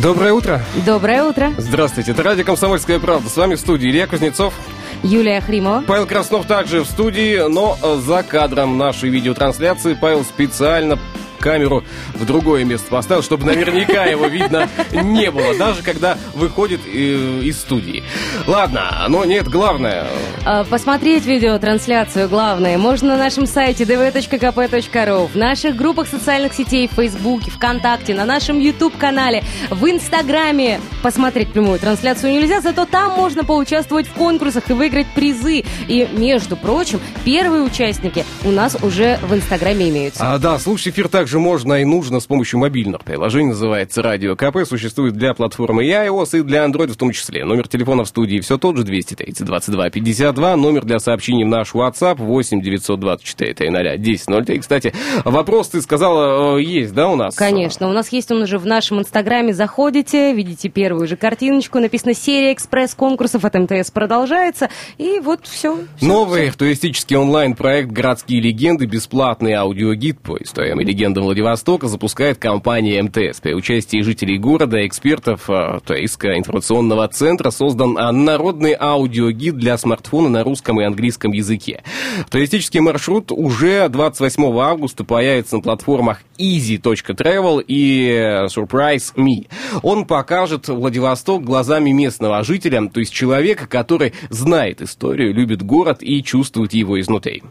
Доброе утро. Доброе утро. Здравствуйте. Это радио «Комсомольская правда». С вами в студии Илья Кузнецов. Юлия Хримова. Павел Краснов также в студии, но за кадром нашей видеотрансляции Павел специально камеру в другое место поставил, чтобы наверняка его видно не было, даже когда выходит э, из студии. Ладно, но нет, главное... А, посмотреть видеотрансляцию, главное, можно на нашем сайте dv.kp.ru, в наших группах социальных сетей, в Фейсбуке, ВКонтакте, на нашем YouTube-канале, в Инстаграме. Посмотреть прямую трансляцию нельзя, зато там можно поучаствовать в конкурсах и выиграть призы. И, между прочим, первые участники у нас уже в Инстаграме имеются. А, да, слушать эфир также можно и нужно с помощью мобильных приложений, называется «Радио КП», существует для платформы iOS и для Android в том числе. Номер телефона в студии все тот же, 230 22 52, номер для сообщений в наш WhatsApp 8 924 300 10 Кстати, вопрос ты сказала, э, есть, да, у нас? Конечно, у нас есть он уже в нашем Инстаграме, заходите, видите первую же картиночку, написано «Серия экспресс-конкурсов от МТС продолжается», и вот все. Новый все. туристический онлайн-проект «Городские легенды», бесплатный аудиогид по историям и легендам Владивостока запускает компания МТС. При участии жителей города, экспертов э, Туристского информационного центра создан народный аудиогид для смартфона на русском и английском языке. Туристический маршрут уже 28 августа появится на платформах easy.travel и Surprise Me. Он покажет Владивосток глазами местного жителя, то есть человека, который знает историю, любит город и чувствует его изнутри.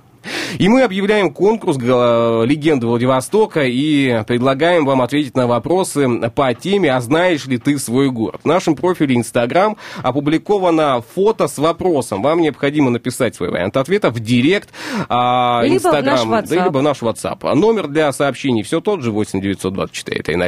И мы объявляем конкурс «Легенды Владивостока» и предлагаем вам ответить на вопросы по теме «А знаешь ли ты свой город?». В нашем профиле Инстаграм опубликовано фото с вопросом. Вам необходимо написать свой вариант ответа в директ а, Инстаграм, да, либо в наш WhatsApp. Номер для сообщений все тот же, 8 924 300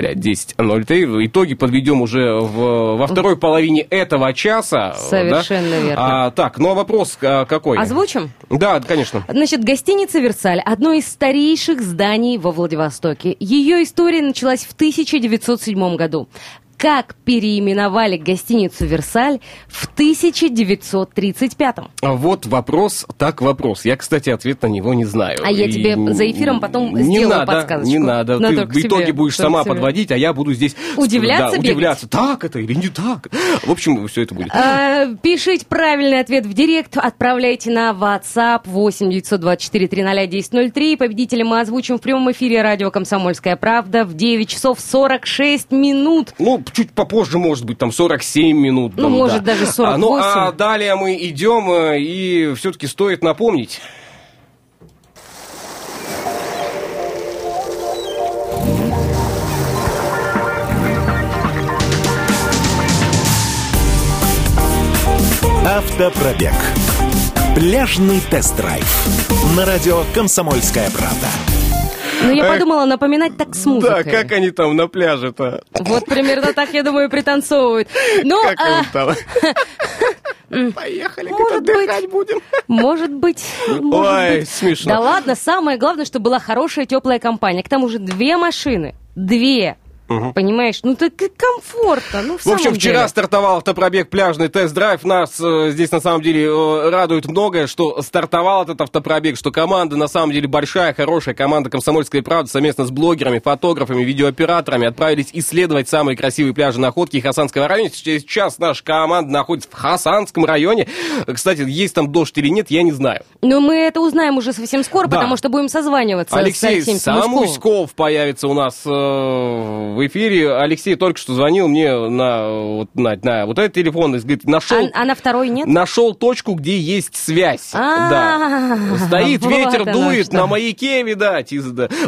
1003. Итоги подведем уже в, во второй половине этого часа. Совершенно да? верно. А, так, ну а вопрос а, какой? Озвучим? Да, конечно. Значит, гостиница «Версаль» – одно из старейших зданий во Владивостоке. Ее история началась в 1907 году как переименовали гостиницу «Версаль» в 1935-м? А вот вопрос, так вопрос. Я, кстати, ответ на него не знаю. А я тебе И... за эфиром потом не сделаю надо, подсказочку. Не надо, надо ты в итоге будешь сама себе. подводить, а я буду здесь... Удивляться, да, удивляться, так это или не так. В общем, все это будет. А, пишите правильный ответ в директ, отправляйте на WhatsApp 8 924 300 1003. Победителя мы озвучим в прямом эфире радио «Комсомольская правда» в 9 часов 46 минут. Ну, чуть попозже, может быть, там 47 минут. Ну, может, да. даже 48. А, ну, а далее мы идем, э, и все-таки стоит напомнить. Автопробег. Пляжный тест-драйв. На радио «Комсомольская правда». Ну, я подумала, напоминать так с музыкой. Да, как они там на пляже-то? Вот примерно так, я думаю, пританцовывают. Ну, как а... там? Поехали, может отдыхать быть, будем. Может быть. Может Ой, быть. смешно. Да ладно, самое главное, чтобы была хорошая теплая компания. К тому же две машины. Две. Угу. Понимаешь? Ну так комфортно. Ну, в, в общем, вчера деле. стартовал автопробег пляжный тест-драйв. Нас э, здесь на самом деле э, радует многое, что стартовал этот автопробег, что команда на самом деле большая, хорошая команда «Комсомольская правда» совместно с блогерами, фотографами, видеооператорами отправились исследовать самые красивые пляжи находки Хасанского района. Сейчас наша команда находится в Хасанском районе. Кстати, есть там дождь или нет, я не знаю. Но мы это узнаем уже совсем скоро, да. потому что будем созваниваться Алексей Самуськов появится у нас э, в эфире. Алексей только что звонил мне на, вот, на, на вот этот телефон и говорит, нашел... А, а на второй нет? Нашел точку, где есть связь. Да. Стоит, ветер дует, на маяке, видать.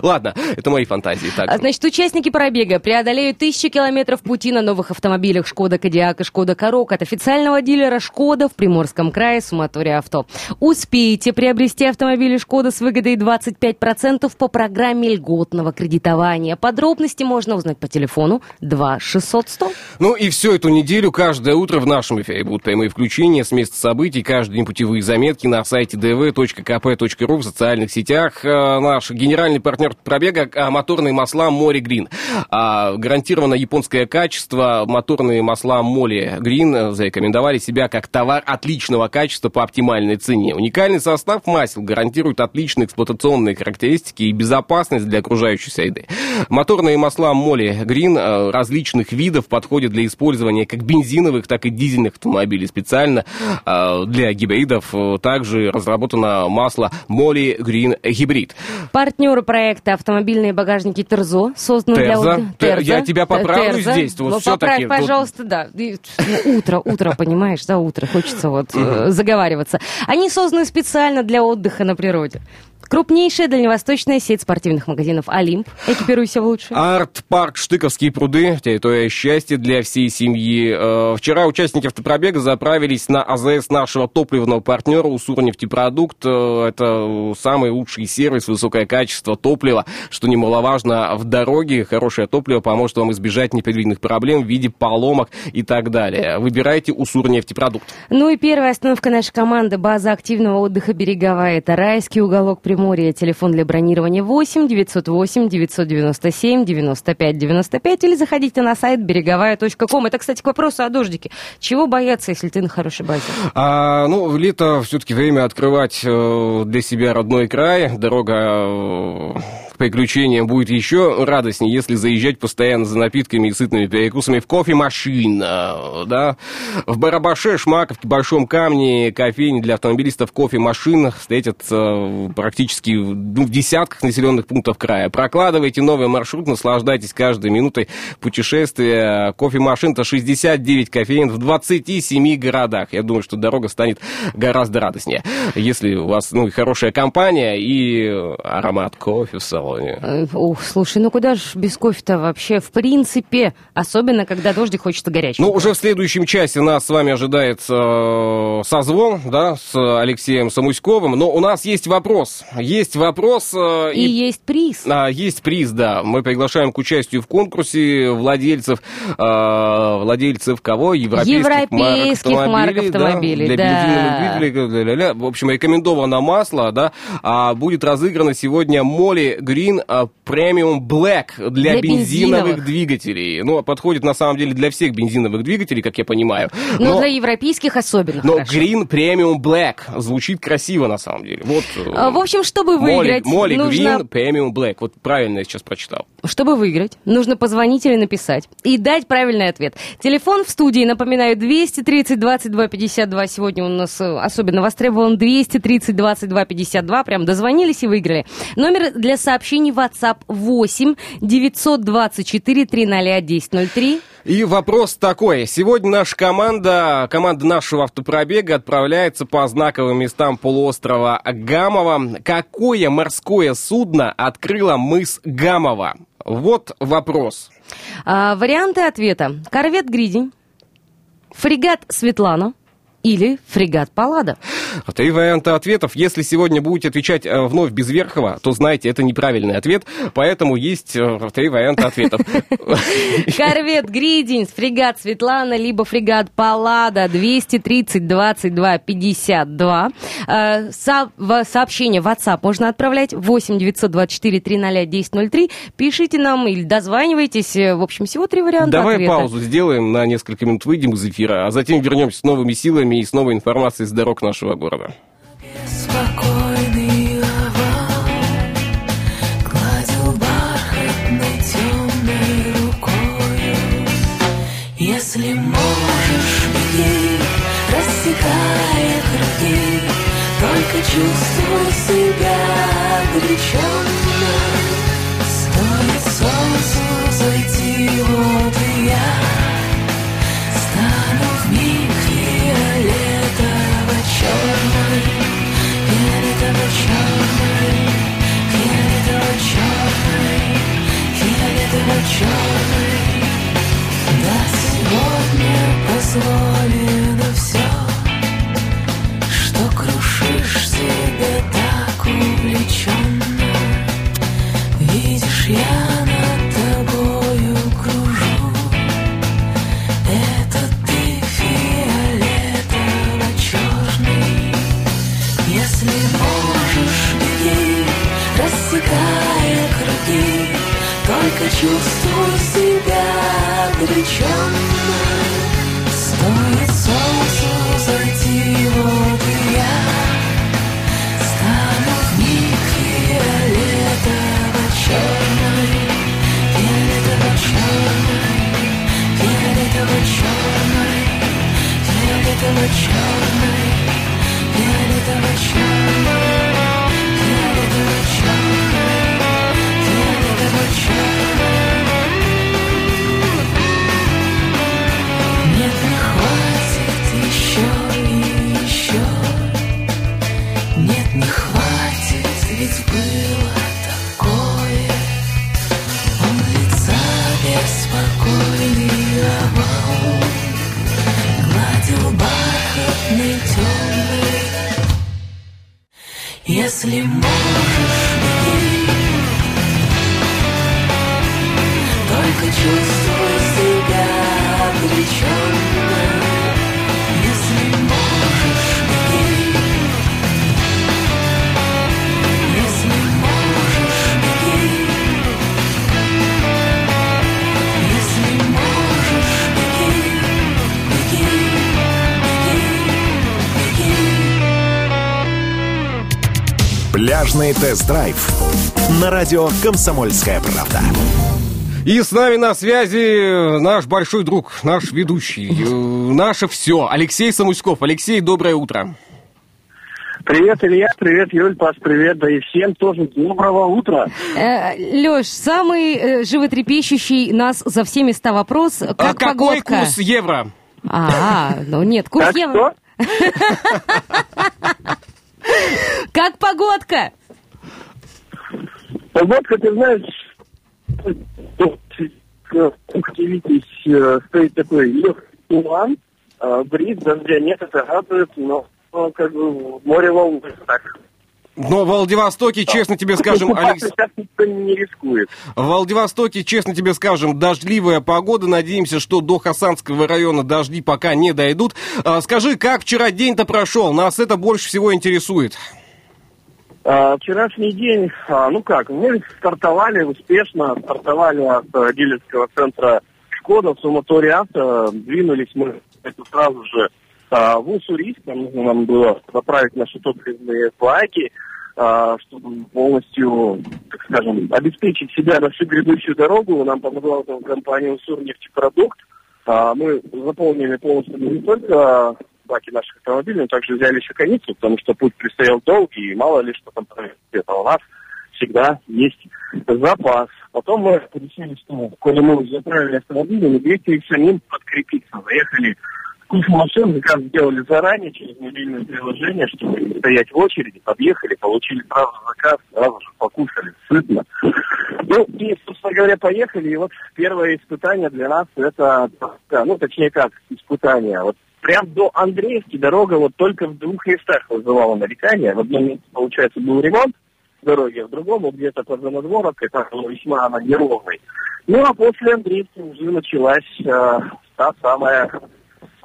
Ладно, это мои фантазии. Так. Значит, участники пробега преодолеют тысячи километров пути на новых автомобилях Шкода Кодиак и Шкода Корок от официального дилера Шкода в Приморском крае Суматория Авто. Успейте приобрести автомобили Шкода с выгодой 25% по программе льготного кредитования. Подробности можно узнать позвонить по телефону 2 600 100. Ну и всю эту неделю, каждое утро в нашем эфире будут прямые включения с места событий, каждый день путевые заметки на сайте dv.kp.ru в социальных сетях. Э, наш генеральный партнер пробега – моторные масла Море Грин. А, гарантированно японское качество. Моторные масла Море Грин зарекомендовали себя как товар отличного качества по оптимальной цене. Уникальный состав масел гарантирует отличные эксплуатационные характеристики и безопасность для окружающей среды. Моторные масла Моли Грин э, различных видов подходят для использования как бензиновых, так и дизельных автомобилей. Специально э, для гибридов также разработано масло Моли Грин Гибрид. Партнеры проекта автомобильные багажники Терзо, созданы Терза. для... Терза. Я тебя поправлю Терза. здесь. Вот Ну, поправь, пожалуйста, да. Ну, Утро, утро, понимаешь, да, утро. Хочется вот э, заговариваться. Они созданы специально для отдыха на природе. Крупнейшая дальневосточная сеть спортивных магазинов «Олимп». Экипируйся в лучшее. Арт-парк «Штыковские пруды», территория счастья для всей семьи. Э, Вчера участники автопробега заправились на АЗС нашего топливного партнера «Уссурнефтепродукт». Э, Это самый лучший сервис, высокое качество топлива, что немаловажно в дороге. Хорошее топливо поможет вам избежать непредвиденных проблем в виде поломок и так далее. Выбирайте «Уссурнефтепродукт». Ну и первая остановка нашей команды – база активного отдыха «Береговая». Это райский уголок Приморья. Телефон для бронирования 8 908 997 95 95 или заходите на сайт береговая.ком. Это, кстати, к вопросу о дождике. Чего бояться, если ты на хорошей базе? А, ну, лето все-таки время открывать э, для себя родной край. Дорога э, приключениям будет еще радостнее, если заезжать постоянно за напитками и сытными перекусами в кофемашин. Да? В Барабаше, Шмаковке, Большом Камне, кофейни для автомобилистов кофемашин встретят э, практически ну, в десятках населенных пунктов края. Прокладывайте новый маршрут, наслаждайтесь каждой минутой путешествия. Кофемашин-то 69 кофеин в 27 городах. Я думаю, что дорога станет гораздо радостнее, если у вас ну, хорошая компания и аромат кофе в салоне. Э, Ух, слушай, ну куда же без кофе-то вообще? В принципе, особенно, когда дождик хочется горячего. Ну, уже в следующем часе нас с вами ожидает э, созвон, да, с Алексеем Самуськовым. Но у нас есть вопрос. Есть вопрос. э, И есть приз. А, есть приз, да. Мы приглашаем к участию в конкурсе владельцев, э, владельцев кого? Европейских, Европейских марок автомобилей, для да. бензиновых двигателей. В общем, рекомендовано масло, да. А будет разыграно сегодня Моли Green а, Premium Black для, Для бензиновых, бензиновых. двигателей. Ну, подходит на самом деле для всех бензиновых двигателей, как я понимаю. Но, Но, для европейских особенно но хорошо. Green Premium Black звучит красиво на самом деле. Вот. э, А, В общем, чтобы выиграть, Моли нужно... Green Premium Black. Вот правильно я сейчас прочитал. Чтобы выиграть, нужно позвонить или написать и дать правильный ответ. Телефон в студии, напоминаю, 230 22 52. Сегодня у нас э, особенно востребован 230 22 52. Прям дозвонились и выиграли. Номер для сообщений WhatsApp 8 924 300 1003. И вопрос такой. Сегодня наша команда, команда нашего автопробега отправляется по знаковым местам полуострова Гамова. Какое морское судно открыло мыс Гамова? Вот вопрос. А, варианты ответа. Корвет Гридень, фрегат Светлана или фрегат Паллада. Три варианта ответов. Если сегодня будете отвечать э, вновь без Верхова, то знаете, это неправильный ответ, поэтому есть э, три варианта ответов. Корвет Гридень, фрегат Светлана, либо фрегат Паллада 230 22 52. Э, со- в- сообщение в WhatsApp можно отправлять 8 924 300 1003. Пишите нам или дозванивайтесь. Э, В общем, всего три варианта Давай ответа. паузу сделаем, на несколько минут выйдем из эфира, а затем вернемся с новыми силами и с новой информацией с дорог нашего города. Рукою Если можешь, беги, рассекая круги Только чувствуй себя обреченно небо черный На сегодня позволено все Что крушишь себя так увлеченно Видишь, я чувствуй себя Пляжный тест-драйв на радио «Комсомольская правда». И с нами на связи наш большой друг, наш ведущий, э, наше все, Алексей Самуськов. Алексей, доброе утро. Привет, Илья, привет, Юль, Паш, привет, да и всем тоже доброго утра. Э, Леш, самый э, животрепещущий нас за все места вопрос. Как а какой погодка? курс евро? А, ну нет, курс Как евро. что? Как погодка? Погодка, ты знаешь, видите, э, стоит такой легкий туман, э, бриз, дождя нет, это радует, но э, как бы море волны так. Но в Владивостоке, честно тебе скажем, Алекс... сейчас никто не рискует. В Владивостоке, честно тебе скажем, дождливая погода. Надеемся, что до Хасанского района дожди пока не дойдут. А, Скажи, как вчера день-то прошел? Нас это больше всего интересует. А, вчерашний день, а, ну как, мы стартовали успешно, стартовали от э, дилерского центра Шкода в Суматоре Авто, двинулись мы это сразу же а, в Уссурийск, там нужно нам было заправить наши топливные баки, а, чтобы полностью, так скажем, обеспечить себя на всю грядущую дорогу. Нам помогла там компания «Уссурнефтепродукт». А, Мы заполнили полностью не только баки наших автомобилей, но также взяли еще каницу, потому что путь предстоял долгий, и мало ли что там произойдет. А у нас всегда есть запас. Потом мы решили, что, коли мы уже заправили автомобиль, мы двигались самим подкрепиться. Заехали в кучу машин, заказ сделали заранее через мобильное приложение, чтобы не стоять в очереди, подъехали, получили сразу заказ, сразу же покушали, сытно. Ну, и, собственно говоря, поехали, и вот первое испытание для нас это, ну, точнее как, испытание. Вот прям до Андреевки дорога вот только в двух местах вызывала нарекания. В одном месте, получается, был ремонт дороги, а в другом вот где-то под Занадворовкой, там было весьма она неровной. Ну, а после Андреевки уже началась э, та самая,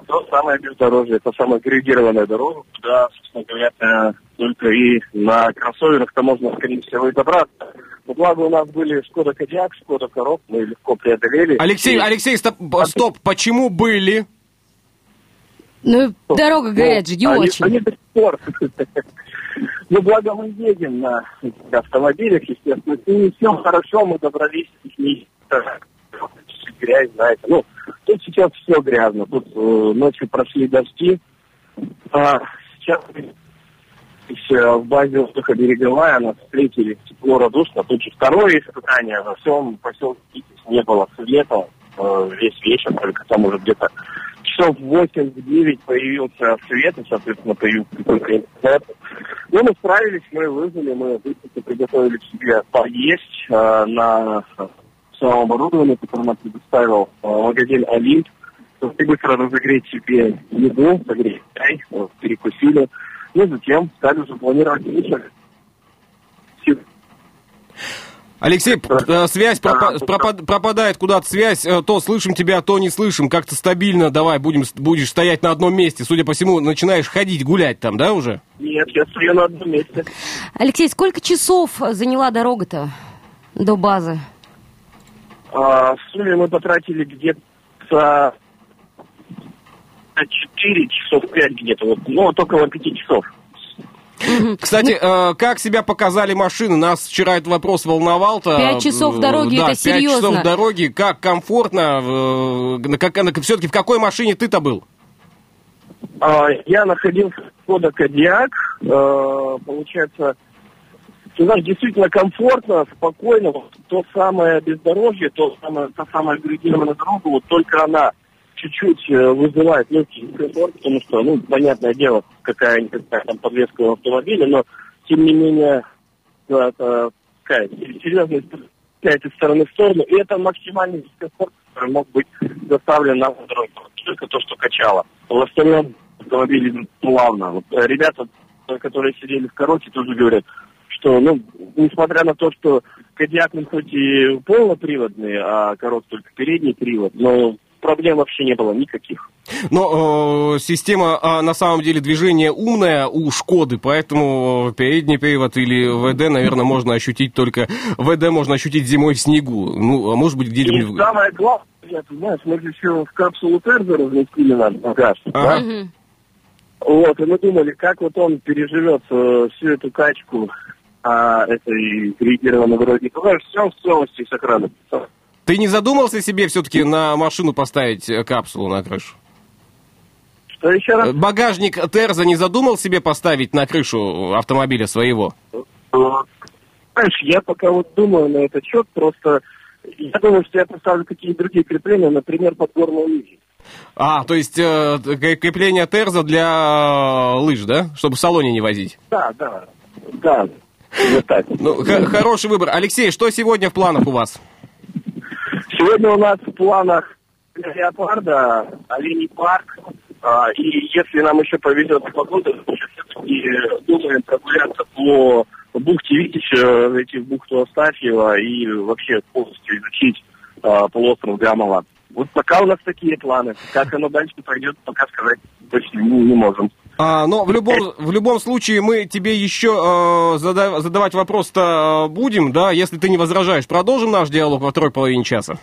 то самое бездорожье, та самая коррегированная дорога, куда, собственно говоря, э, только и на кроссоверах-то можно, скорее всего, и добраться. Но благо у нас были Шкода Кодиак, Шкода Коров, мы легко преодолели. Алексей, И- Алексей, стоп, стоп, почему были? Ну, дорога, говорят же, не они, очень. Они до сих пор. Ну, благо мы едем на автомобилях, естественно. И все хорошо, мы добрались не грязь, знаете. Ну, сейчас все грязно. Тут э, ночью прошли дожди. А, сейчас в базе отдыха береговая нас встретили тепло радушно. Тут же второе испытание. Во всем поселке Китис не было света э, весь вечер, только там уже где-то часов в 8-9 появился свет, и, соответственно, появился только интернет. Ну, мы справились, мы вызвали, мы быстренько приготовили себе поесть э, на самом оборудовании, которое нам предоставил э, магазин «Олимп». чтобы быстро разогреть себе еду, согреть чай, вот, перекусили. Ну, затем стали уже планировать вечер. Алексей, э, связь пропа- пропад- пропадает куда-то связь, э, то слышим тебя, то не слышим, как-то стабильно, давай, будем, будешь стоять на одном месте, судя по всему, начинаешь ходить, гулять там, да, уже? Нет, я стою на одном месте. Алексей, сколько часов заняла дорога-то до базы? А, в сумме мы потратили где-то 4 часов 5 где-то, вот, ну, вот около 5 часов. Кстати, э, как себя показали машины? Нас вчера этот вопрос волновал-то. Пять часов Э, дороги, да, это пять серьезно. часов дороги. Как комфортно? э, на как, все-таки в какой машине ты-то был? А, я находился в Кода Кодиак, э, получается, ты знаешь, действительно комфортно, спокойно, вот то самое бездорожье, то самое, та самая агрегированная дорога, вот только она чуть-чуть э, вызывает легкий дискомфорт, потому что, ну, понятное дело, какая-никакая там подвеска в автомобиле, но, тем не менее, да, это такая серьезная из стороны в сторону, и это максимальный дискомфорт, который мог быть доставлен на дороге. Вот Только то, что качало. В остальном автомобиль плавно. Вот, э, ребята, которые сидели в коробке, тоже говорят, что, ну, несмотря на то, что Кадиак, ну, хоть и полноприводный, а корот только передний привод, но проблем вообще не было никаких. Но э, система а, на самом деле движения умная у Шкоды, поэтому передний привод или ВД, наверное, можно ощутить только... ВД можно ощутить зимой в снегу. Ну, а может быть, И где-нибудь... в- самое главное, я, знаешь, мы же еще в капсулу Терза разместили наш багаж. Ага. да? Вот, и мы думали, как вот он переживет э, всю эту качку а, этой регированной дороги. Ты знаешь, все в целости сохранно. Ты не задумался себе все-таки на машину поставить э, капсулу на крышу? Что еще раз? Э, Багажник Терза не задумал себе поставить на крышу автомобиля своего? Вот. Знаешь, я пока вот думаю на этот счет, просто я думаю, что я поставлю какие-то другие крепления, например, подгорные лыжи. А, то есть э, крепление Терза для э, лыж, да? Чтобы в салоне не возить. Да, да, да, вот так. Ну, х- хороший выбор. Алексей, что сегодня в планах у вас? Сегодня у нас в планах леопарда, оленей парк, а, и если нам еще повезет с погодой, то мы все-таки думаем прогуляться по бухте Витича, зайти в бухту Астафьева и вообще полностью изучить а, полуостров Гамова. Вот пока у нас такие планы. Как оно дальше пойдет, пока сказать точно не, не можем. А, но в любом, в любом случае мы тебе еще э, зада- задавать вопрос-то э, будем, да, если ты не возражаешь. Продолжим наш диалог во второй половине часа.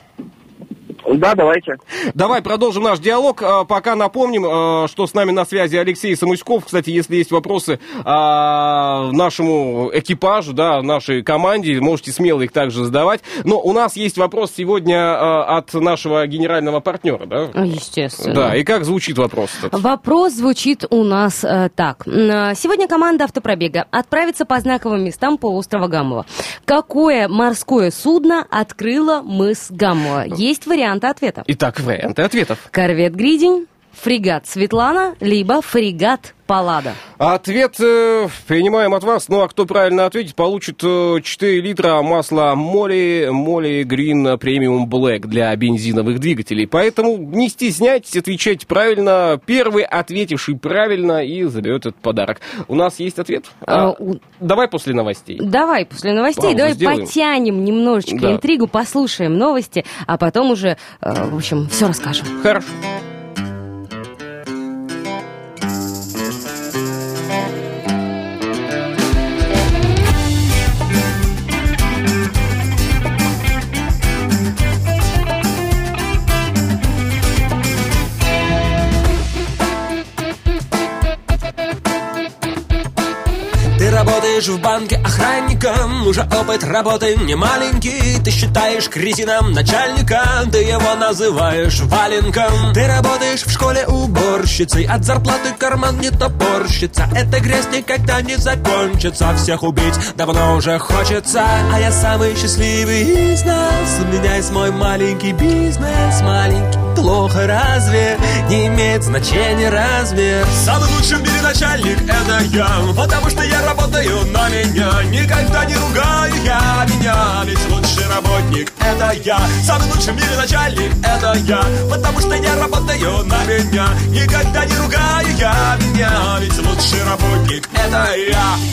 Да, давайте. Давай продолжим наш диалог. А, Пока напомним, э, что с нами на связи Алексей Самуськов. Кстати, если есть вопросы а, нашему экипажу, да, нашей команде, можете смело их также задавать. Но у нас есть вопрос сегодня от нашего генерального партнера, да? А, Естественно. Да, и как звучит вопрос? этот? Вопрос звучит у нас э, так. Э, Сегодня команда автопробега отправится по знаковым местам полуострова Гамова. Какое морское судно открыло мыс Гамова? Есть варианты ответа. Итак, варианты ответов. Корвет Гридень, фрегат Светлана, либо фрегат Паллада. Ответ э, принимаем от вас. Ну, а кто правильно ответит, получит э, 4 литра масла Моли, Моли Green Premium Black для бензиновых двигателей. Поэтому не стесняйтесь, отвечать правильно. Первый ответивший правильно и заберет этот подарок. У нас есть ответ? А, А, у- Давай после новостей. Давай после новостей, Паузу давай сделаем. потянем немножечко Да. интригу, послушаем новости, а потом уже, э, в общем, все расскажем. Хорошо. Работаешь в банке охранником. Уже опыт работы не маленький. Ты считаешь кретином начальника Ты его называешь валенком. Ты работаешь в школе уборщицей От зарплаты карман не топорщится. Эта грязь никогда не закончится. Всех убить давно уже хочется. А я самый счастливый из нас. У меня есть мой маленький бизнес Маленький плохо разве Не имеет значения размер Самый лучший в мире начальник это я Потому что я работаю на меня Никогда не ругаю я. Меня Ведь лучший работник это я. Самый лучший в мире начальник это я Потому что я работаю на меня Никогда не ругаю я. Меня Ведь лучший работник это я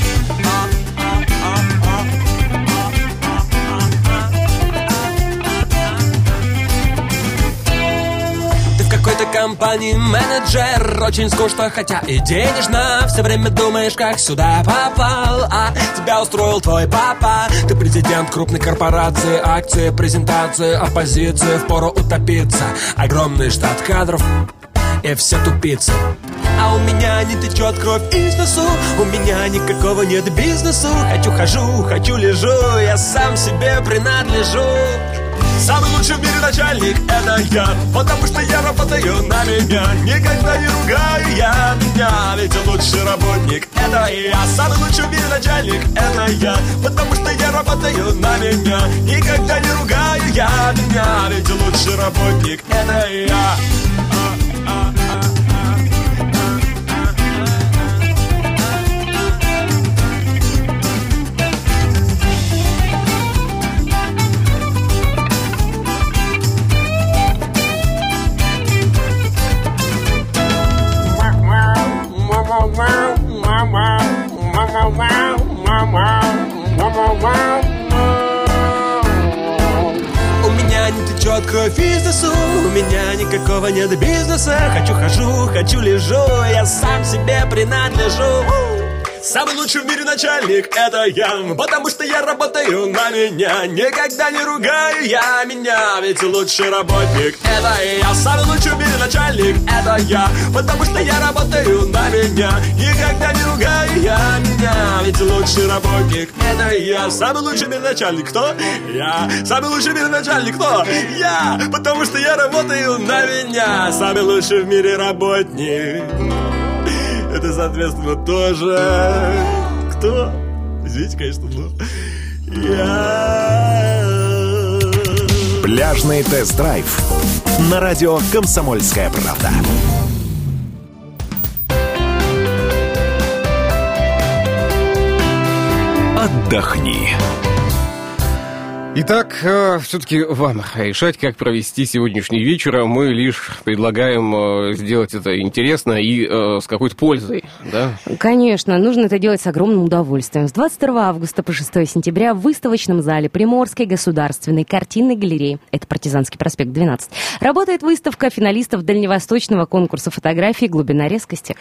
компании менеджер Очень скучно, хотя и денежно. Все время думаешь, как сюда попал А тебя устроил твой папа. Ты президент крупной корпорации Акции, презентации, оппозиции Впору утопиться. Огромный штат кадров и все тупицы А у меня не течет кровь из носу У меня никакого нет бизнесу. Хочу хожу, хочу лежу Я сам себе принадлежу Самый лучший в мире начальник это я. Потому что я работаю на меня. Никогда не ругаю я меня. Ведь лучший работник это я. Самый лучший в мире начальник это я. Потому что я работаю на меня. Никогда не ругаю я меня. Ведь лучший работник это я У меня не течет кровь из носу У меня никакого нет бизнеса. Хочу хожу, хочу лежу Я сам себе принадлежу Самый лучший в мире начальник это я Потому что я работаю на меня. Никогда не ругаю я меня Ведь лучший работник это я. Самый лучший в мире начальник это я Потому что я работаю на меня. Никогда не ругаю я меня Ведь лучший работник это я. Самый лучший в мире начальник кто? Я. Самый лучший в мире начальник кто? Я Потому что я работаю на меня. Самый лучший в мире работник это, соответственно, тоже... Кто? Извините, конечно, но... Я... Пляжный тест-драйв на радио «Комсомольская правда». Отдохни. Итак, все-таки вам решать, как провести сегодняшний вечер. Мы лишь предлагаем э, сделать это интересно и э, с какой-то пользой, да? Конечно, нужно это делать с огромным удовольствием. С 22 августа по 6 сентября в выставочном зале Приморской государственной картинной галереи, это Партизанский проспект 12, работает выставка финалистов дальневосточного конкурса фотографий «Глубина резкости».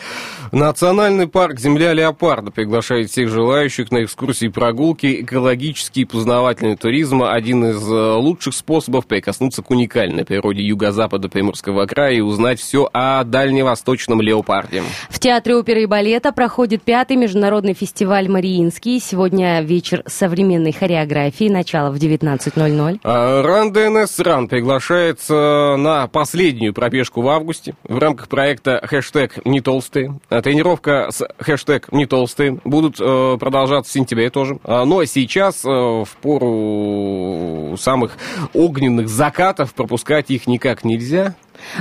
Национальный парк «Земля леопарда» приглашает всех желающих на экскурсии и прогулки, экологический и познавательный туризм один из э, лучших способов прикоснуться к уникальной природе юго-запада Приморского края и узнать все о дальневосточном леопарде. В Театре оперы и балета проходит пятый международный фестиваль «Мариинский». Сегодня вечер современной хореографии, начало в 19.00. А, Ран ДНС Ран приглашается на последнюю пробежку в августе в рамках проекта хэштег «Не толстые». А Тренировка с хэштег «Не толстые» будут э, продолжаться в сентябре тоже. А, Но сейчас э, в пору самых огненных закатов пропускать их никак нельзя.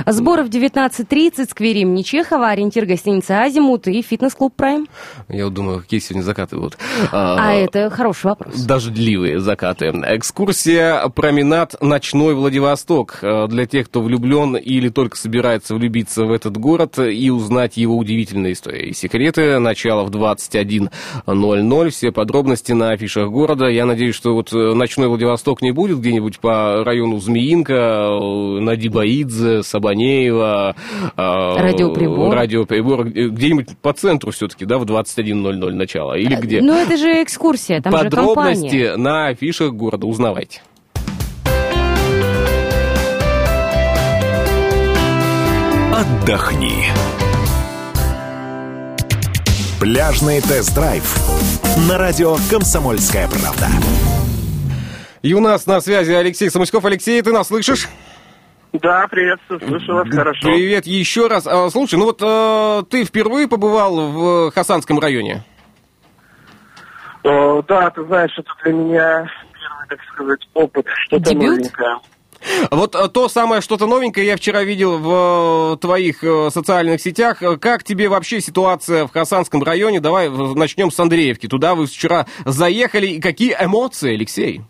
Сборы в 19.30, сквер имени Чехова, ориентир гостиницы «Азимут» и фитнес-клуб «Прайм». Я вот думаю, какие сегодня закаты будут. А, это хороший вопрос. Дождливые закаты. Экскурсия «Променад. Ночной Владивосток». Э, Для тех, кто влюблен или только собирается влюбиться в этот город и узнать его удивительные истории и секреты. Начало в 21.00. Все подробности на афишах города. Я надеюсь, что вот э, «Ночной Владивосток» не будет где-нибудь по району Змеинка, э, Надибаидзе, Сабанеева. Радиоприбор. Радиоприбор. Где-нибудь по центру все-таки, да, в 21.00 начало. Или где? Ну, это же экскурсия, там же компания. Подробности на афишах города узнавайте. Отдохни. Пляжный тест-драйв на радио «Комсомольская правда». И у нас на связи Алексей Самуськов. Алексей, ты нас слышишь? Да, приветствую, слышу вас хорошо. Привет еще раз. А, Слушай, ну вот э, ты впервые побывал в Хасанском районе? О, да, ты знаешь, это для меня первый, так сказать, опыт, что-то Дебют? новенькое. Вот э, то самое что-то новенькое я вчера видел в э, твоих социальных сетях. Как тебе вообще ситуация в Хасанском районе? Давай начнем с Андреевки. Туда вы вчера заехали. И какие эмоции, Алексей?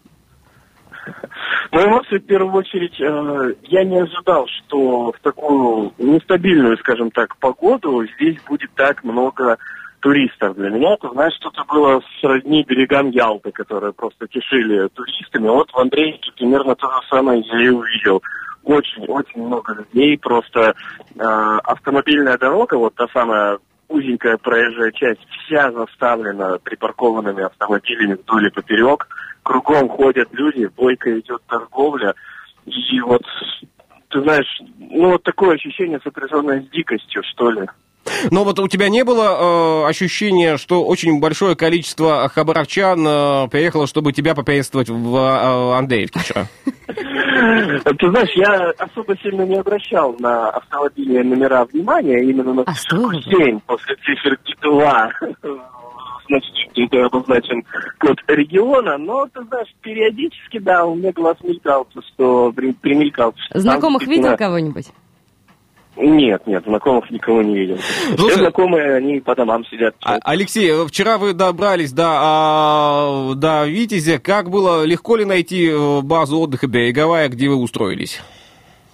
Ну, эмоции, в первую очередь, э, я не ожидал, что в такую нестабильную, скажем так, погоду здесь будет так много туристов. Для меня это, знаешь, что-то было сродни берегам Ялты, которые просто кишили туристами. Вот в Андреевке примерно то же самое я и увидел. очень-очень много людей. Просто э, автомобильная дорога, вот та самая узенькая проезжая часть, вся заставлена припаркованными автомобилями вдоль и поперек. Кругом ходят люди, бойко идет торговля. И вот, ты знаешь, ну вот такое ощущение, сопряженное с дикостью, что ли. Но вот у тебя не было э, ощущения, что очень большое количество хабаровчан э, приехало, чтобы тебя поприветствовать в э, Андреевке вчера? Ты знаешь, я особо сильно не обращал на автомобильные номера внимания, именно на А бы? день после циферки 2 значит, где обозначен код региона, но, ты знаешь, периодически, да, у меня глаз мелькался, что при- примелькался. что там Знакомых видел кого-нибудь? Нет, нет, знакомых никого не видел. Все Слушай- знакомые, они по домам сидят. А- Алексей, вчера вы добрались до, а, до Витязя. Как было, легко ли найти э, базу отдыха береговая, где вы устроились?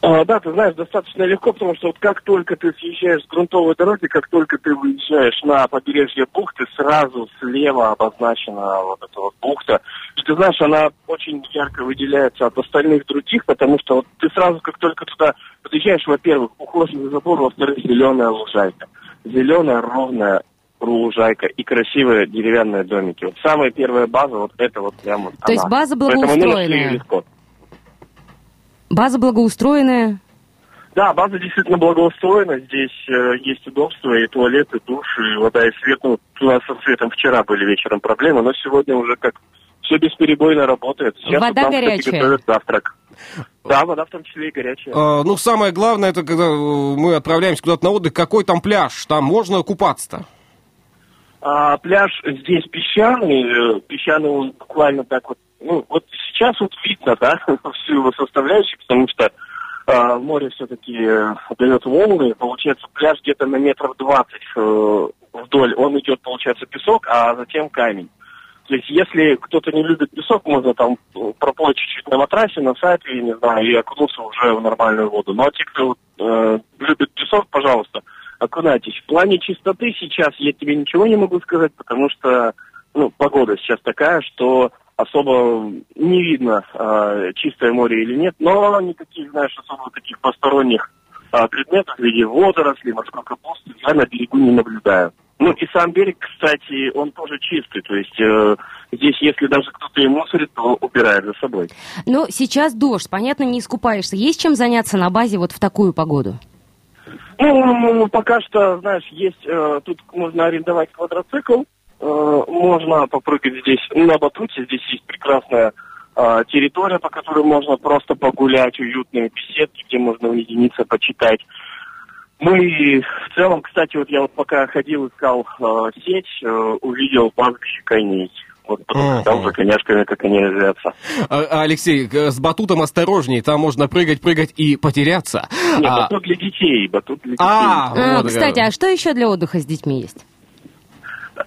А, да, ты знаешь, достаточно легко, потому что вот как только ты съезжаешь с грунтовой дороги, как только ты выезжаешь на побережье бухты, сразу слева обозначена вот эта вот бухта. И ты знаешь, она очень ярко выделяется от остальных других, потому что вот ты сразу, как только туда подъезжаешь, во-первых, ухоженный забор, во-вторых, зеленая лужайка. Зеленая, ровная лужайка и красивые деревянные домики. Вот самая первая база, вот это вот прямо То есть база Поэтому мы нашли благоустроенная? легко. База благоустроенная. Да, база действительно благоустроена. Здесь э, есть удобства, и туалет, и душ, и вода, и свет. Ну, у нас со светом вчера были вечером проблемы, но сегодня уже как все бесперебойно работает. Сейчас Вода вот нам, кстати, горячая? готовят завтрак. Да, вода в том числе и горячая. А, ну, самое главное, это когда э, мы отправляемся куда-то на отдых, какой там пляж? Там можно купаться-то? А, пляж здесь песчаный, э, песчаный он буквально так вот, ну, вот сейчас вот видно, да, всю его составляющую, потому что а, море все-таки дает волны, получается пляж где-то на метров 20 э, вдоль, он идет, получается, песок, а затем камень. То есть, если кто-то не любит песок, можно там э, проплыть чуть-чуть на матрасе, на сайтве, не знаю, и окунуться уже в нормальную воду. Но те, кто э, любит песок, пожалуйста, окунайтесь. В плане чистоты сейчас я тебе ничего не могу сказать, потому что ну, погода сейчас такая, что особо не видно, э, чистое море или нет, но никаких, знаешь, особо таких посторонних э, предметов в виде водорослей, морской капусты я на берегу не наблюдаю. Ну и сам берег, кстати, он тоже чистый, то есть э, здесь, если даже кто-то и мусорит, то убирает за собой. Ну, сейчас дождь, понятно, не искупаешься. Есть чем заняться на базе вот в такую погоду? Ну, пока что, знаешь, есть, э, тут можно арендовать квадроцикл, можно попрыгать здесь на батуте, здесь есть прекрасная э, территория, по которой можно просто погулять, уютные беседки, где можно уединиться, почитать. Мы в целом, кстати, вот я вот пока ходил, искал э, сеть, э, увидел пастбище коней. Вот там за коняшками, как они резвятся. А, Алексей, э, с батутом осторожней, там можно прыгать, прыгать и потеряться. Нет, А, батут для детей, батут для детей. а, А, вот, кстати, э, а что еще для отдыха с детьми есть?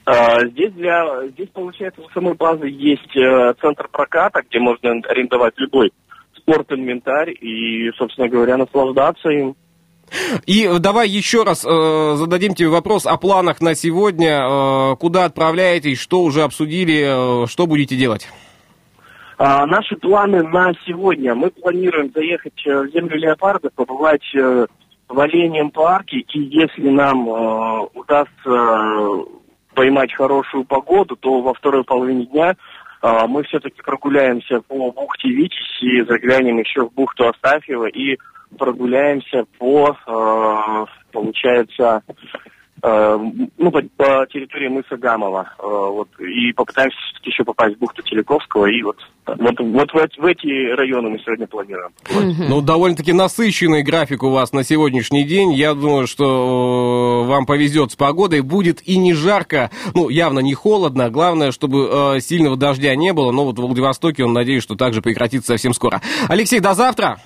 А, Здесь для здесь получается у самой базы есть э, центр проката, где можно арендовать любой спорт-инвентарь и, собственно говоря, наслаждаться им. И давай еще раз э, зададим тебе вопрос о планах на сегодня. Э, куда отправляетесь, что уже обсудили, э, что будете делать? А, наши планы на сегодня. Мы планируем заехать э, в землю леопарда, побывать э, в оленьем парке, и если нам э, удастся поймать хорошую погоду, то во второй половине дня э, мы все-таки прогуляемся по бухте Витязь и заглянем еще в бухту Астафьева и прогуляемся по, э, получается, ну, по, по территории мыса Гамова. Э, вот, и попытаемся все-таки еще попасть в бухту Телековского. И вот, вот, вот в, эти- в эти районы мы сегодня планируем. Ну, довольно-таки насыщенный график у вас на сегодняшний день. Я думаю, что э, вам повезет с погодой. Будет и не жарко, ну, явно не холодно. Главное, чтобы э, сильного дождя не было. Но вот в Владивостоке, он надеюсь, что также прекратится совсем скоро. Алексей, до завтра!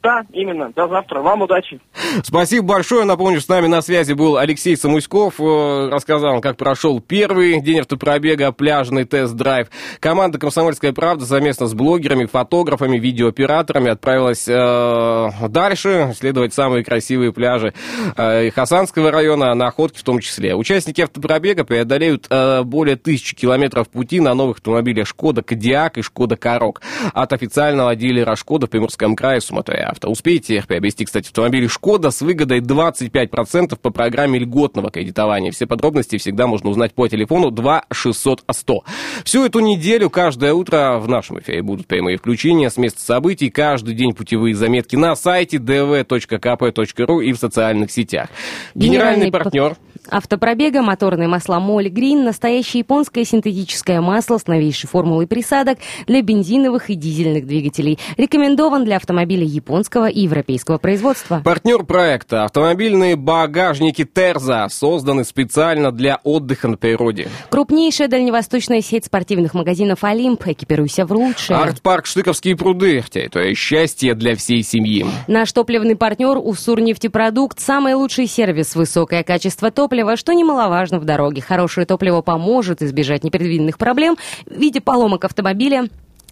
Да, именно. До завтра. Вам удачи. Спасибо большое. Напомню, с нами на связи был Алексей Самуськов. Э, Рассказал, как прошел первый день автопробега, пляжный тест-драйв. Команда «Комсомольская правда» совместно с блогерами, фотографами, видеооператорами отправилась э, дальше, исследовать самые красивые пляжи э, Хасанского района, Находки в том числе. Участники автопробега преодолеют э, более тысячи километров пути на новых автомобилях «Шкода Кодиак» и «Шкода Корок» от официального дилера «Шкода» в Приморском крае Суматоя. Авто. Успейте приобрести, кстати, автомобиль «Шкода» с выгодой 25% по программе льготного кредитования. Все подробности всегда можно узнать по телефону 2 600 100. Всю эту неделю каждое утро в нашем эфире будут прямые включения с места событий. Каждый день путевые заметки на сайте dv.kp.ru и в социальных сетях. Генеральный, Генеральный партнер Автопробега, моторные масла Моль Грин, настоящее японское синтетическое масло с новейшей формулой присадок для бензиновых и дизельных двигателей. Рекомендован для автомобилей японского и европейского производства. Партнер проекта «Автомобильные багажники Терза» созданы специально для отдыха на природе. Крупнейшая дальневосточная сеть спортивных магазинов «Олимп». Экипируйся в лучшее. Арт-парк «Штыковские пруды» – территория счастья для всей семьи. Наш топливный партнер «Уссурнефтепродукт» – самый лучший сервис, высокое качество топлива, что немаловажно в дороге. Хорошее топливо поможет избежать непредвиденных проблем в виде поломок автомобиля,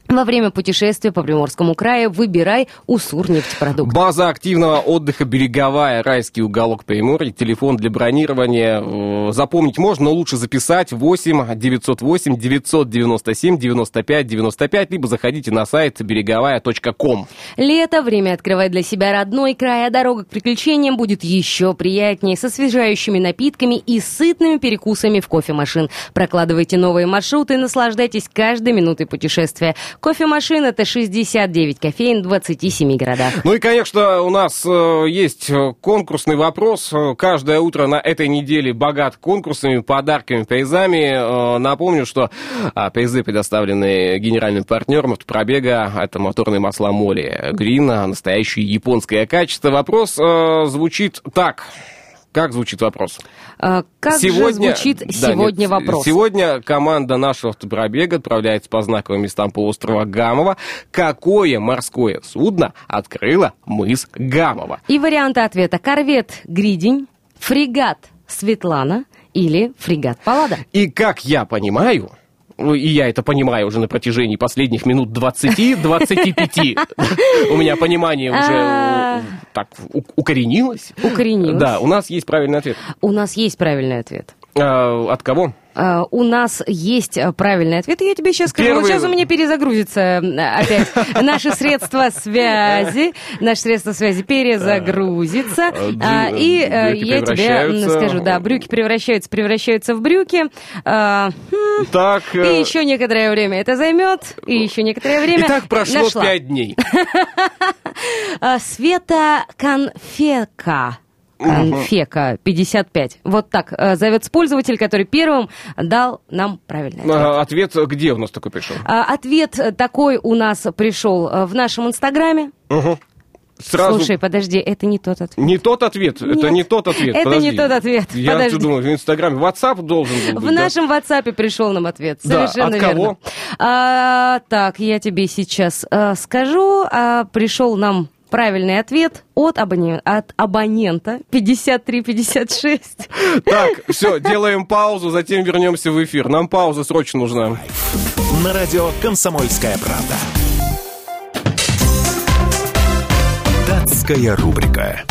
во время путешествия по Приморскому краю выбирай Уссурнефтепродукт. База активного отдыха «Береговая», райский уголок Приморья, телефон для бронирования. э, Запомнить можно, но лучше записать 8 908 997 95 95, либо заходите на сайт береговая.ком. Лето, время открывать для себя родной край, а дорога к приключениям будет еще приятнее, со освежающими напитками и сытными перекусами в кофемашин. Прокладывайте новые маршруты и наслаждайтесь каждой минутой путешествия. Кофемашин — это 69 кофеин в 27 городах. Ну и, конечно, у нас э, есть э, конкурсный вопрос. Э, Каждое утро на этой неделе богат конкурсами, подарками, призами. Напомню, что а, призы предоставлены генеральным партнером пробега. Это моторные масла Моли Грина, настоящее японское качество. Вопрос звучит так. Как звучит вопрос? А, Как же звучит да, сегодня нет, вопрос? Сегодня команда нашего автопробега отправляется по знаковым местам полуострова Гамова. Какое морское судно открыло мыс Гамова? И варианты ответа. Корвет «Гридень», фрегат «Светлана» или фрегат «Паллада». И как я понимаю, и я это понимаю уже на протяжении последних минут 20-25, у меня понимание уже А. э, так у- укоренилось. Укоренилось. Да, у нас есть правильный ответ. У нас есть правильный ответ. А, От кого? А, У нас есть а, правильный ответ. Я тебе сейчас скажу. Вот Первый- сейчас у меня перезагрузится м, опять наши средства связи. Наши средства связи перезагрузится. А, И э, я тебе превращаются- скажу, да, брюки превращаются, превращаются в брюки. Хм, Так, И э, еще некоторое время это займет. И еще некоторое время. и так прошло. 5 дней. Света Конфека. Конфека 55. Вот так э, зовется пользователь, который первым дал нам правильный ответ. А, Ответ где у нас такой пришел? А, Ответ такой у нас пришел э, в нашем инстаграме. Мгм. Сразу Слушай, подожди, это не тот ответ. Не тот ответ, это Нет, не тот ответ. это подожди. не тот ответ, Я подожди. думал, в Инстаграме WhatsApp должен был В быть. да? нашем WhatsApp пришел нам ответ. Да, Совершенно от кого? верно. А, так, я тебе сейчас а, скажу. А, пришел нам правильный ответ от, абоне- от абонента 5356. Так, все, делаем паузу, затем вернемся в эфир. Нам пауза срочно нужна. На радио «Комсомольская правда». Датская рубрика.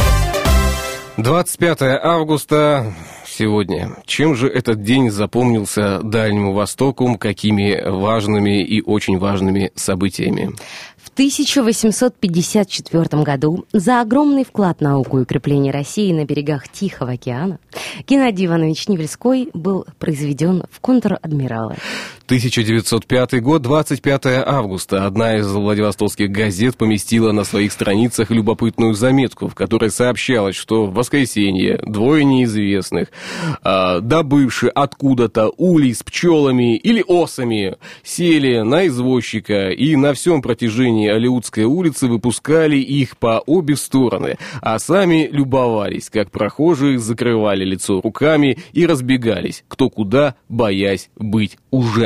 25 августа сегодня. Чем же этот день запомнился Дальнему Востоку? Какими важными и очень важными событиями? В 1854 году за огромный вклад в науку и укрепление России на берегах Тихого океана Геннадий Иванович Невельской был произведен в контр-адмиралы. 1905 год, 25 августа. Одна из владивостокских газет поместила на своих страницах любопытную заметку, в которой сообщалось, что в воскресенье двое неизвестных, а, добывшие откуда-то улей с пчелами или осами, сели на извозчика и на всем протяжении Алиутской улицы выпускали их по обе стороны, а сами любовались, как прохожие закрывали лицо руками и разбегались, кто куда, боясь быть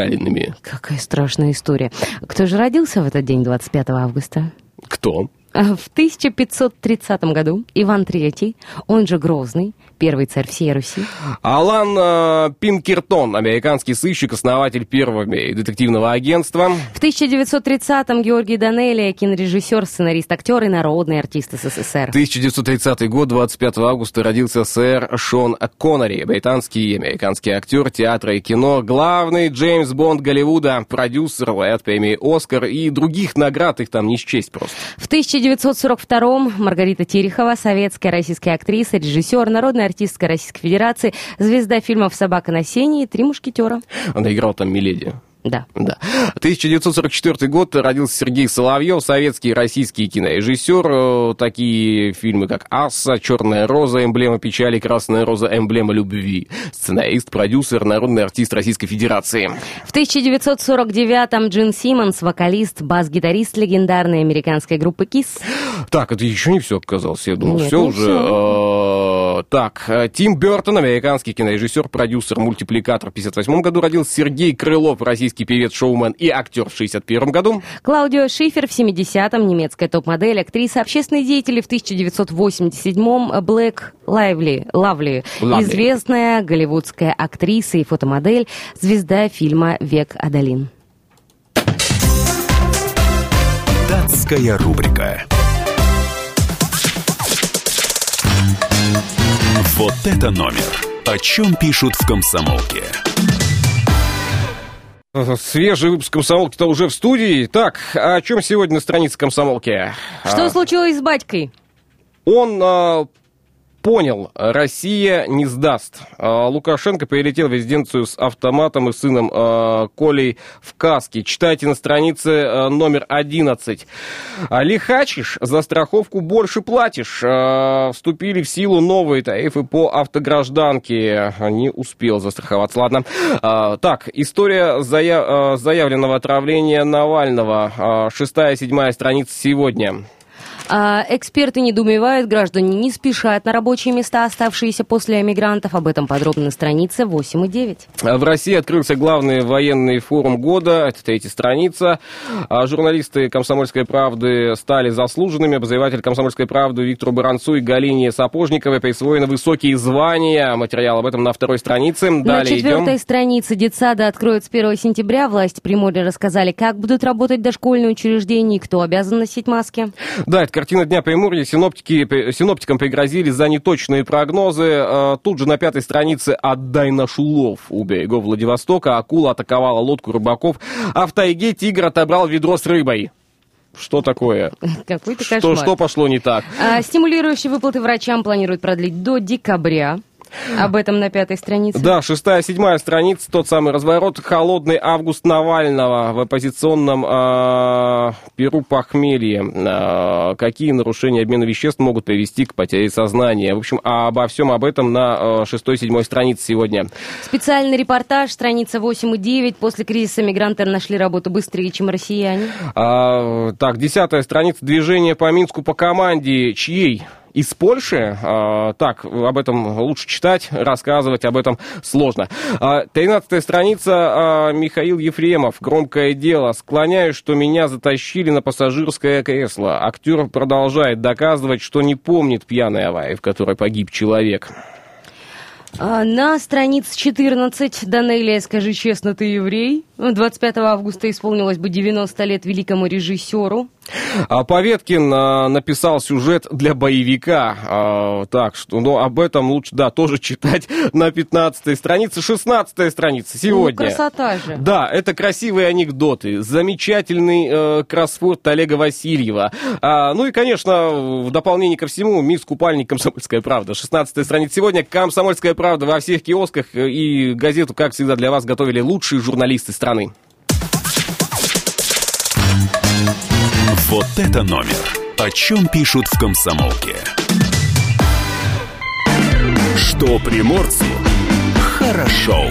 ужаленными. Какая страшная история. Кто же родился в этот день, 25 августа? Кто? А, В 1530 году Иван III, он же Грозный, первый царь всей Руси, Алан э, Пинкертон, американский сыщик, основатель первого детективного агентства. В 1930-м Георгий Данелия, кинорежиссер, сценарист, актер и народный артист СССР. 1930 год, 25 августа, родился сэр Шон Коннери, британский и американский актер театра и кино, главный Джеймс Бонд Голливуда, продюсер, лауреат премии «Оскар» и других наград, их там не счесть просто. В 1942-м Маргарита Терехова, советская российская актриса, режиссер, народная артистка Российской Федерации, звезда фильмов «Собака на сене» и «Три мушкетера». Она играла там Миледи. Да. Да. 1944 год родился Сергей Соловьев, советский и российский кинорежиссер. Э, Такие фильмы, как «Асса», «Черная роза», «Эмблема печали», «Красная роза», «Эмблема любви». Сценарист, продюсер, народный артист Российской Федерации. В 1949-м Джин Симмонс, вокалист, бас-гитарист легендарной американской группы KISS. Так, это еще не все оказалось. Я думал, Нет, все не уже. Э, Так, э, Тим Бертон, американский кинорежиссер, продюсер, мультипликатор в 58 году родился. Сергей Крылов, российский певец, шоумен и актер в 61 году. Клаудио Шифер в 70-м, немецкая топ-модель, актриса, общественный деятель в 1987-м, Блэк Лайвли, Лавли, Лавли. известная голливудская актриса и фотомодель, звезда фильма «Век Адалин». Датская рубрика. Вот это номер. О чем пишут в комсомолке? Э, Свежий выпуск комсомолки-то уже в студии. Так, а о чем сегодня на странице комсомолки? Что А, случилось с батькой? Он а, понял, Россия не сдаст. А, Лукашенко прилетел в резиденцию с автоматом и сыном а, Колей в каске. Читайте на странице а, номер 11. А, Лихачишь, за страховку больше платишь. Вступили в силу новые тарифы по автогражданке. Не успел застраховаться. Ладно. Так, история зая- а, заявленного отравления Навального. Шестая, седьмая страница сегодня. А, эксперты недоумевают, граждане не спешат на рабочие места, оставшиеся после эмигрантов. Об этом подробно на странице 8 и 9. В России открылся главный военный форум года, это третья страница. А Журналисты «Комсомольской правды» стали заслуженными. Обозреватель «Комсомольской правды» Виктору Баранцу и Галине Сапожниковой присвоены высокие звания. Материал об этом на второй странице. на Далее четвертой идем. странице детсада откроют с 1 сентября. Власти Приморья рассказали, как будут работать дошкольные учреждения и кто обязан носить маски. Да, это картина Дня Приморья. Синоптики, синоптикам пригрозили за неточные прогнозы. А, Тут же на пятой странице «Отдай наш улов» у берегов Владивостока. Акула атаковала лодку рыбаков, а в тайге тигр отобрал ведро с рыбой. Что такое? Какой-то Что, кошмар. что пошло не так? А, стимулирующие выплаты врачам планируют продлить до декабря. Об этом на пятой странице. Да, шестая, седьмая страница, тот самый разворот. Холодный август Навального в оппозиционном э, Перу похмелье. Э, какие нарушения обмена веществ могут привести к потере сознания? В общем, обо всем об этом на э, шестой, седьмой странице сегодня. Специальный репортаж, страница 8 и 9. После кризиса мигранты нашли работу быстрее, чем россияне. А, так, десятая страница. Движение по Минску по команде. Чьей? Из Польши? А, так, об этом лучше читать, рассказывать об этом сложно. А, Тринадцатая страница. а, Михаил Ефремов. Громкое дело. Склоняюсь, что меня затащили на пассажирское кресло. Актер продолжает доказывать, что не помнит пьяной аварии, в которой погиб человек. А, На странице 14 Данелия, скажи честно, ты еврей? 25 августа исполнилось бы 90 лет великому режиссеру. А Поветкин а, написал сюжет для боевика. А, так что, ну, об этом лучше, да, тоже читать на 15 странице. 16 страница сегодня. Ну, красота же. Да, это красивые анекдоты, замечательный э, кроссворд Олега Васильева. А, ну и, конечно, в дополнение ко всему, мисс Купальник «Комсомольская правда». 16 страница сегодня. «Комсомольская правда» во всех киосках. э, И газету, как всегда, для вас готовили лучшие журналисты страны. Вот это номер. О чем пишут в комсомолке? Что приморцу хорошо.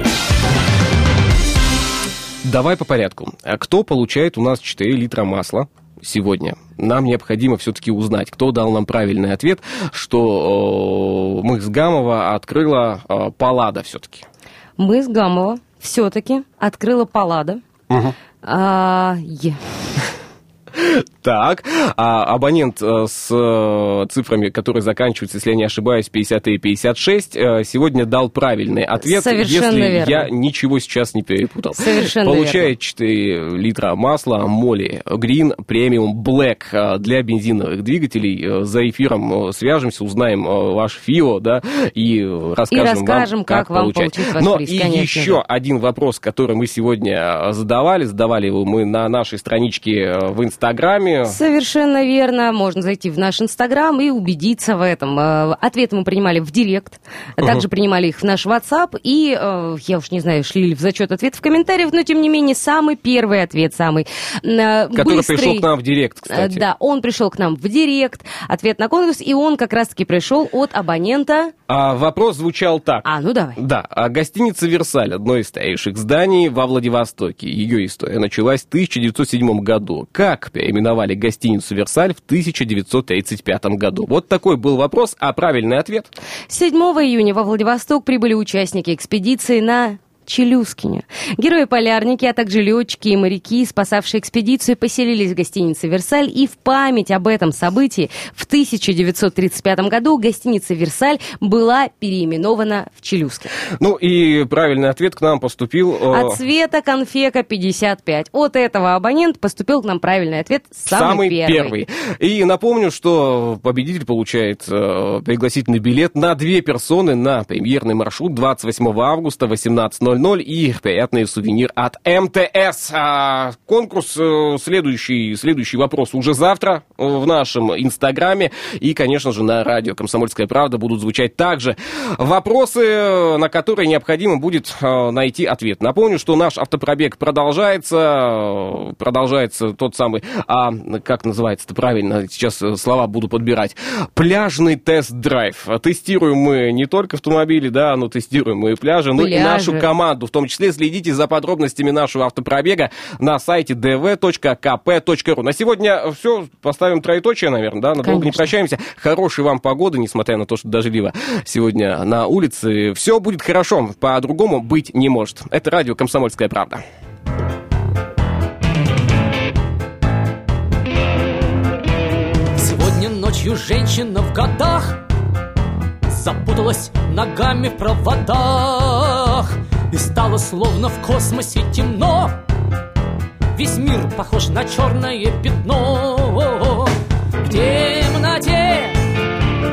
Давай по порядку. А Кто получает у нас 4 литра масла? Сегодня нам необходимо все-таки узнать, кто дал нам правильный ответ, что э, Мыхсгамова открыла э, Паллада все-таки. Мы с Гамова все-таки открыла Паллада. А, е. Так, а абонент э, с э, цифрами, которые заканчиваются, если я не ошибаюсь, 53 и 56, э, сегодня дал правильный ответ, Совершенно если верно. я ничего сейчас не перепутал. Совершенно Получает 4 литра масла Моли Green Premium Black э, для бензиновых двигателей. За эфиром свяжемся, узнаем ваш ФИО, да, и э, расскажем, вам, расскажем, как вам получать. получить ваш Но приз, и конечно еще один вопрос, который мы сегодня задавали, задавали его мы на нашей страничке в Инстаграме. Голосование. Совершенно верно. Можно зайти в наш Инстаграм и убедиться в этом. Э, Ответы мы принимали в Директ. Также принимали их в наш WhatsApp. И, э, я уж не знаю, шли ли в зачет ответ в комментариях, но, тем не менее, самый первый ответ, самый э, Который быстрый. пришел к нам в директ, кстати. Да, он пришел к нам в Директ, ответ на конкурс, и он как раз-таки пришел от абонента... А вопрос звучал так. А, ну давай. Да, а гостиница «Версаль» одно из старейших зданий во Владивостоке. Ее история началась в 1907 году. Как переименовали гостиницу «Версаль» в 1935 году? Вот такой был вопрос, а правильный ответ? 7 июня во Владивосток прибыли участники экспедиции на Челюскине. Герои-полярники, а также летчики и моряки, спасавшие экспедицию, поселились в гостинице «Версаль», и в память об этом событии в 1935 году гостиница «Версаль» была переименована в Челюскин. Ну и правильный ответ к нам поступил... э, От цвета конфека 55. От этого абонент поступил к нам правильный ответ самый, первый. И напомню, что победитель получает э, пригласительный билет на две персоны на премьерный маршрут 28 августа 18.00 и приятный сувенир от МТС. А конкурс, э, следующий, следующий вопрос уже завтра э, в нашем инстаграме и, конечно же, на радио «Комсомольская правда» будут звучать также вопросы, на которые необходимо будет э, найти ответ. Напомню, что наш автопробег продолжается, продолжается тот самый, а, как называется-то правильно, сейчас слова буду подбирать, пляжный тест-драйв. Тестируем мы не только автомобили, да, но тестируем мы и пляжи, но и Пляжи. нашу команду. В том числе следите за подробностями нашего автопробега на сайте dv.kp.ru. На сегодня все, поставим троеточие, наверное, да, надолго не прощаемся. Хорошей вам погоды, несмотря на то, что дождливо сегодня на улице. Все будет хорошо, по-другому быть не может. Это радио «Комсомольская правда». Сегодня ночью женщина в годах Запуталась ногами в проводах И стало словно в космосе темно. Весь мир похож на черное пятно. В темноте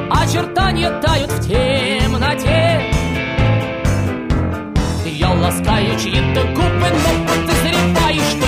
очертания тают в темноте. Я ласкаю чьи-то губы, но подозреваю, что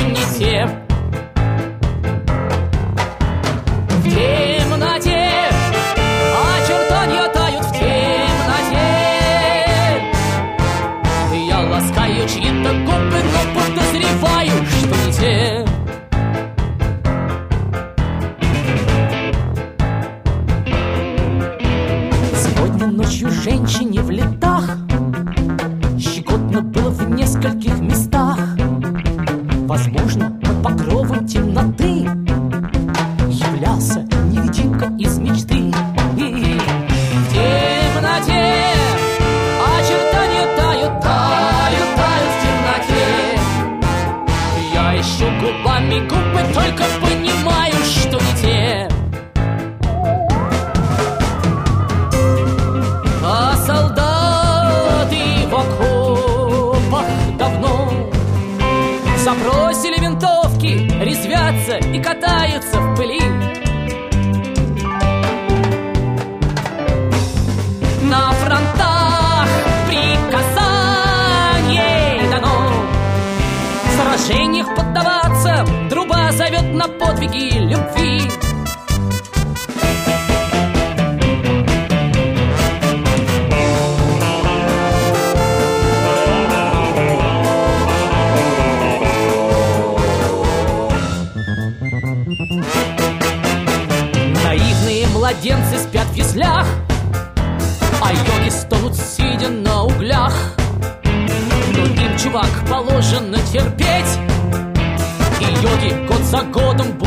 младенцы спят в яслях А йоги стонут, сидя на углях. Но им, чувак, положено терпеть И йоги год за годом будут